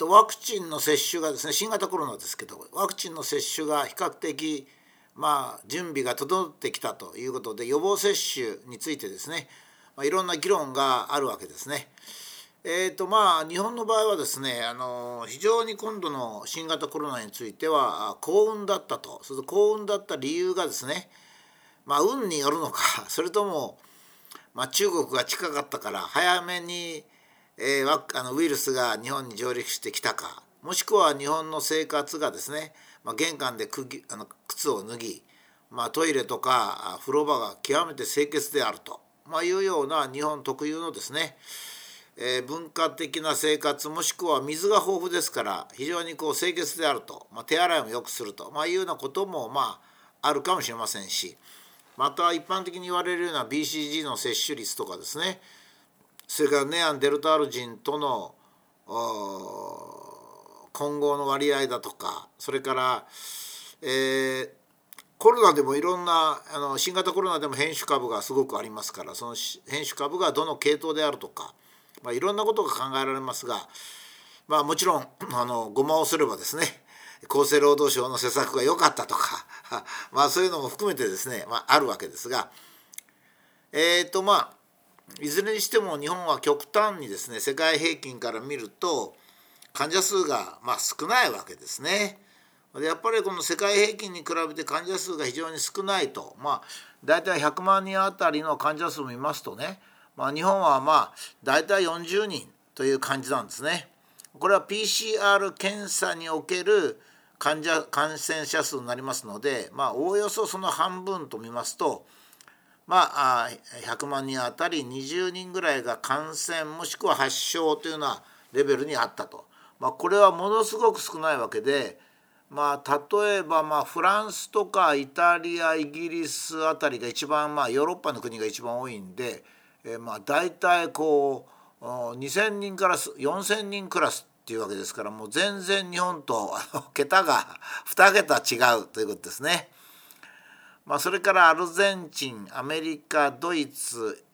とワクチンの接種がですね新型コロナですけどワクチンの接種が比較的まあ準備が整ってきたということで予防接種についてですね、まあ、いろんな議論があるわけですね。えーとまあ、日本の場合はですねあの非常に今度の新型コロナについては幸運だったとそれと幸運だった理由がですね、まあ、運によるのかそれとも、まあ、中国が近かったから早めに、えー、あのウイルスが日本に上陸してきたかもしくは日本の生活がですね、まあ、玄関でくぎあの靴を脱ぎ、まあ、トイレとか風呂場が極めて清潔であると、まあ、いうような日本特有のですねえー、文化的な生活もしくは水が豊富ですから非常にこう清潔であると、まあ、手洗いもよくすると、まあ、いうようなこともまああるかもしれませんしまた一般的に言われるような BCG の接種率とかですねそれからネアンデルタール人との混合の割合だとかそれから、えー、コロナでもいろんなあの新型コロナでも変種株がすごくありますからその変種株がどの系統であるとかまあ、いろんなことが考えられますが、まあ、もちろんあのごまをすればですね厚生労働省の施策が良かったとか まあそういうのも含めてですね、まあ、あるわけですがえっ、ー、とまあいずれにしても日本は極端にですね世界平均から見ると患者数がまあ少ないわけですね。でやっぱりこの世界平均に比べて患者数が非常に少ないとまあ大体100万人あたりの患者数を見ますとねまあ、日本はまあ大体40人という感じなんですね。これは PCR 検査における患者感染者数になりますので、まあ、おおよそその半分と見ますと、まあ、100万人あたり20人ぐらいが感染もしくは発症というようなレベルにあったと、まあ、これはものすごく少ないわけで、まあ、例えばまフランスとかイタリアイギリスあたりが一番まあヨーロッパの国が一番多いんで。え、まあ大体こう2,000人から4,000人クラスっていうわけですからもう全然日本と桁が2桁違うということですね。まあ、それからアルゼンチンアメリカドイツ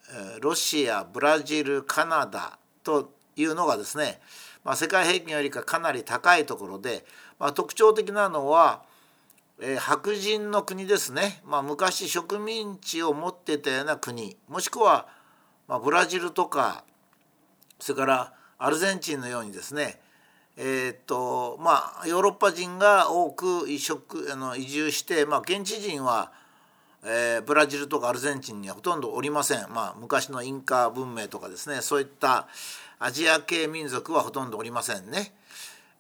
ロシアブラジルカナダというのがですね、まあ、世界平均よりかかなり高いところで、まあ、特徴的なのは、えー、白人の国ですね、まあ、昔植民地を持ってたような国。もしくはま、ブラジルとかそれからアルゼンチンのようにですねえー、っとまあヨーロッパ人が多く移植あの移住して、まあ、現地人は、えー、ブラジルとかアルゼンチンにはほとんどおりません、まあ、昔のインカ文明とかですねそういったアジア系民族はほとんどおりませんね。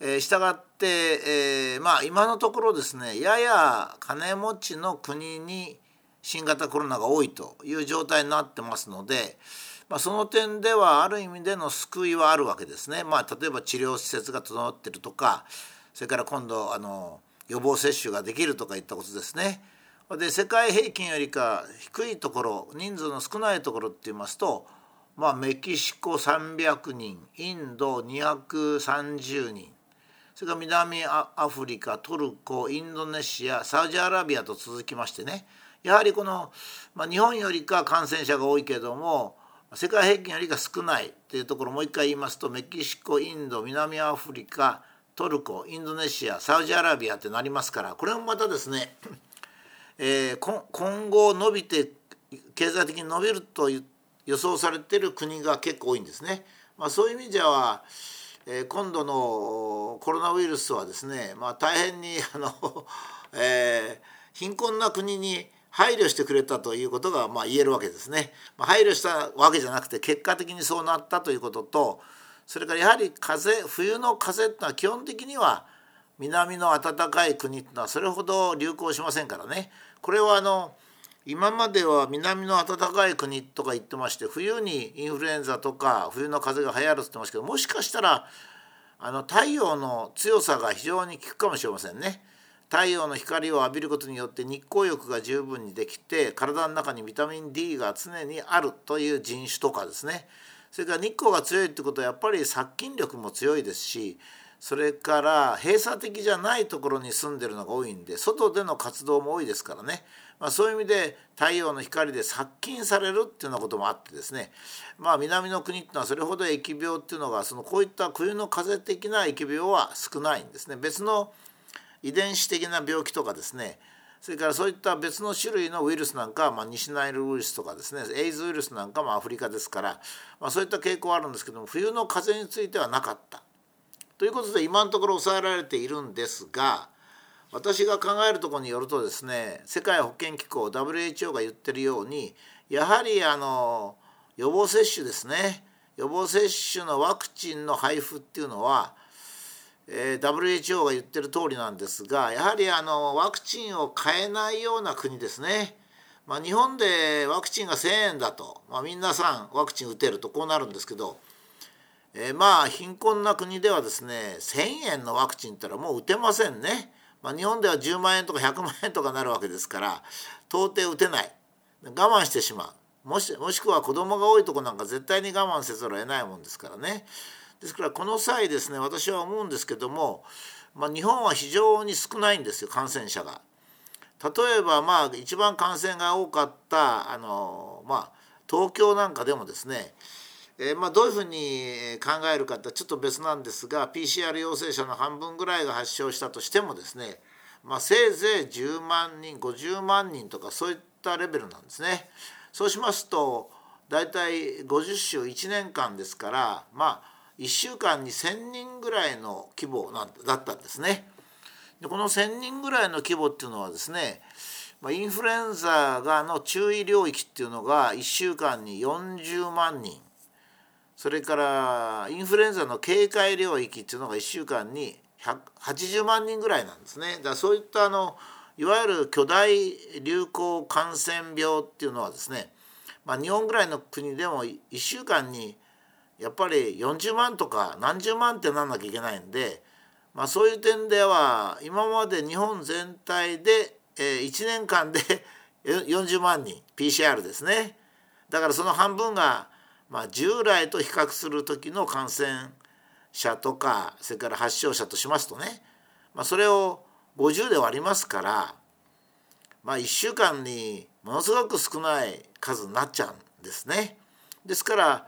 えー、したがって、えー、まあ今のところですねやや金持ちの国に新型コロナが多いという状態になってますので、まあ、その点ではある意味での救いはあるわけですね。まあ、例えば治療施設が整ってるとかそれから今度あの予防接種ができるとかいったことですね。で世界平均よりか低いところ人数の少ないところって言いますと、まあ、メキシコ300人インド230人それから南アフリカトルコインドネシアサウジアラビアと続きましてね。やはりこの、まあ、日本よりか感染者が多いけども世界平均よりか少ないというところもう一回言いますとメキシコインド南アフリカトルコインドネシアサウジアラビアってなりますからこれもまたですね、えー、今後伸びて経済的に伸びると予想されてる国が結構多いんですね。まあ、そういう意味では、えー、今度のコロナウイルスはですね、まあ、大変にあの、えー、貧困な国に配慮してくれたということがまあ言えるわけですね。まあ、配慮したわけじゃなくて結果的にそうなったということとそれからやはり風冬の風っていうのは基本的には南の暖かい国っていうのはそれほど流行しませんからね。これはあの今までは南の暖かい国とか言ってまして冬にインフルエンザとか冬の風が流行るって言ってますけどもしかしたらあの太陽の強さが非常に効くかもしれませんね。太陽の光を浴びることによって日光浴が十分にできて体の中にビタミン D が常にあるという人種とかですねそれから日光が強いってことはやっぱり殺菌力も強いですしそれから閉鎖的じゃないところに住んでるのが多いんで外での活動も多いですからね、まあ、そういう意味で太陽の光で殺菌されるっていうようなこともあってですね。まあ南の国っていうのはそれほど疫病っていうのがそのこういった冬の風邪的な疫病は少ないんですね。別の遺伝子的な病気とかですね。それからそういった別の種類のウイルスなんかは、まあ、西ナイルウイルスとかですね。エイズウイルスなんかもアフリカですから、まあ、そういった傾向はあるんですけども冬の風邪についてはなかった。ということで今のところ抑えられているんですが私が考えるところによるとですね世界保健機構 WHO が言ってるようにやはりあの予防接種ですね予防接種のワクチンの配布っていうのは、えー、WHO が言ってる通りなんですがやはりあのワクチンを買えないような国ですね。まあ、日本でワクチンが1,000円だと、まあ、皆さんワクチン打てるとこうなるんですけどえー、まあ貧困な国ではですね1,000円のワクチンったらもう打てませんね。まあ、日本では10万円とか100万円とかなるわけですから到底打てない我慢してしまうもしもしくは子供が多いとこなんか絶対に我慢せざるを得ないもんですからね。ですからこの際ですね私は思うんですけども、まあ、日本は非常に少ないんですよ感染者が。例えばまあ一番感染が多かったあの、まあ、東京なんかでもですねえー、まあ、どういうふうに考えるかってちょっと別なんですが PCR 陽性者の半分ぐらいが発症したとしてもですね、まあ、せいぜい10万人50万人とかそういったレベルなんですね。そうしますと大体50週1年間ですからまあ1週間に1,000人ぐらいの規模なんだったんですね。でこの1,000人ぐらいの規模っていうのはですねまインフルエンザがの注意領域っていうのが1週間に40万人それからインフルエンザの警戒領域っていうのが1週間に180万人ぐらいなんですね。だそういったあのいわゆる巨大流行感染病っていうのはですね、まあ、日本ぐらいの国でも1週間にやっぱり40万とか何十万ってなんなきゃいけないんで、まあ、そういう点では今まで日本全体で、えー、1年間で40万人 PCR ですねだからその半分がまあ、従来と比較する時の感染者とかそれから発症者としますとね、まあ、それを50で割りますから、まあ、1週間にものすごく少ない数になっちゃうんですね。ですから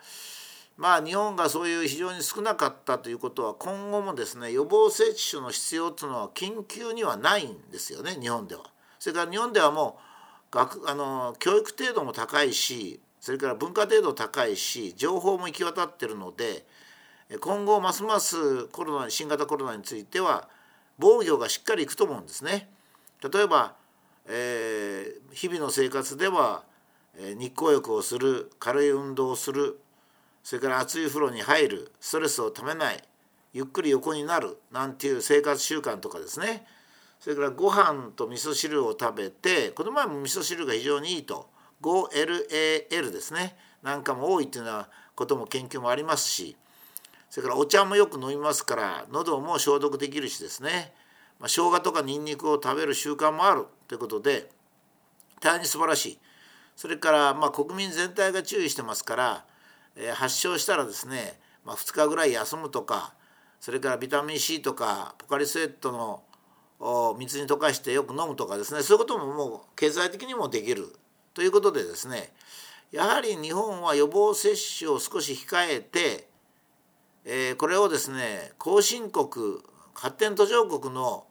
まあ日本がそういう非常に少なかったということは今後もですね予防接種の必要というのは緊急にはないんですよね日本では。それから日本ではもう学あの教育程度も高いしそれから文化程度高いし情報も行き渡ってるので今後ますますコロナ新型コロナについては防御がしっかりいくと思うんですね。例えば、えー、日々の生活では、日光浴をする軽い運動をするそれから熱い風呂に入るストレスをためないゆっくり横になるなんていう生活習慣とかですねそれからご飯と味噌汁を食べてこの前も味噌汁が非常にいいと 5LAL ですねなんかも多いっていうようなことも研究もありますしそれからお茶もよく飲みますから喉も消毒できるしですね、まあ、生姜とかにんにくを食べる習慣もあるということで大変に素晴らしいそれからまあ国民全体が注意してますから、えー、発症したらですね、まあ、2日ぐらい休むとかそれからビタミン C とかポカリスエットの水に溶かしてよく飲むとかですねそういうことももう経済的にもできるということでですねやはり日本は予防接種を少し控えて、えー、これをですね後進国発展途上国の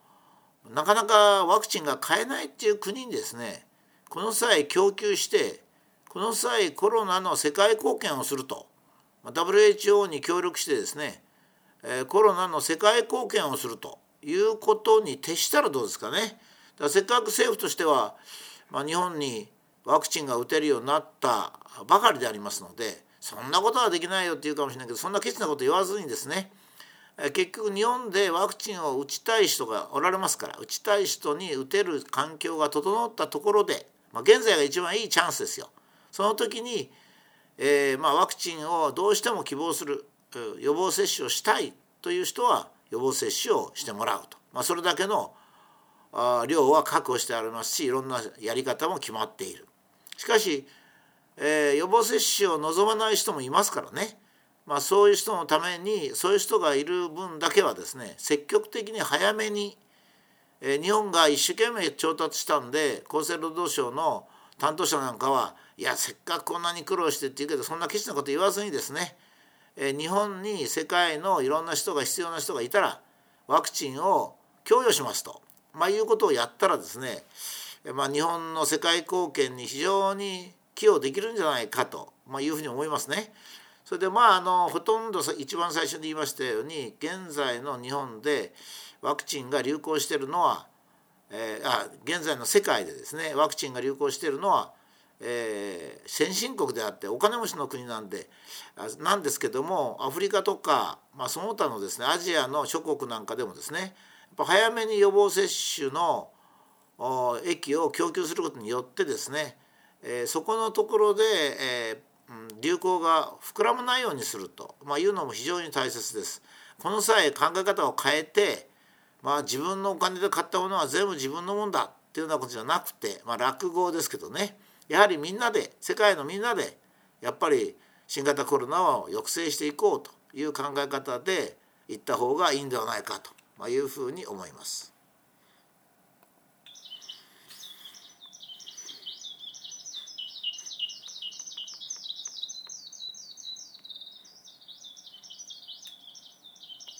なかなかワクチンが買えないっていう国にですねこの際供給してこの際コロナの世界貢献をすると WHO に協力してですねコロナの世界貢献をするということに徹したらどうですかね。だからせっかく政府としては、まあ、日本にワクチンが打てるようになったばかりでありますのでそんなことはできないよって言うかもしれないけどそんなケチなこと言わずにですね結局日本でワクチンを打ちたい人がおられますから打ちたい人に打てる環境が整ったところで、まあ、現在が一番いいチャンスですよ。その時に、えー、まあ、ワクチンをどうしても希望する予防接種をしたいという人は予防接種をしてもらうと、まあ、それだけの量は確保してありますしいろんなやり方も決まっている。しかし、えー、予防接種を望まない人もいますからね。まあ、そういう人のためにそういう人がいる分だけはですね積極的に早めに、えー、日本が一生懸命調達したんで厚生労働省の担当者なんかはいやせっかくこんなに苦労してって言うけどそんなケチなこと言わずにですね、えー、日本に世界のいろんな人が必要な人がいたらワクチンを供与しますと、まあ、いうことをやったらですね、まあ、日本の世界貢献に非常に寄与できるんじゃないかと、まあ、いうふうに思いますね。それでまああのほとんど一番最初に言いましたように現在の日本でワクチンが流行してるのは、えー、あ現在の世界でですねワクチンが流行してるのは、えー、先進国であってお金持ちの国なんでなんですけどもアフリカとか、まあ、その他のですねアジアの諸国なんかでもですねやっぱ早めに予防接種の液を供給することによってですね、えー、そこのところで、えー流行が膨らまないようにすると、まあ、いうのも非常に大切です。この際考え方を変えて、まあ、自分のお金で買ったものは全部自分のもんだっていうようなことじゃなくて、まあ、落語ですけどねやはりみんなで世界のみんなでやっぱり新型コロナを抑制していこうという考え方でいった方がいいんではないかというふうに思います。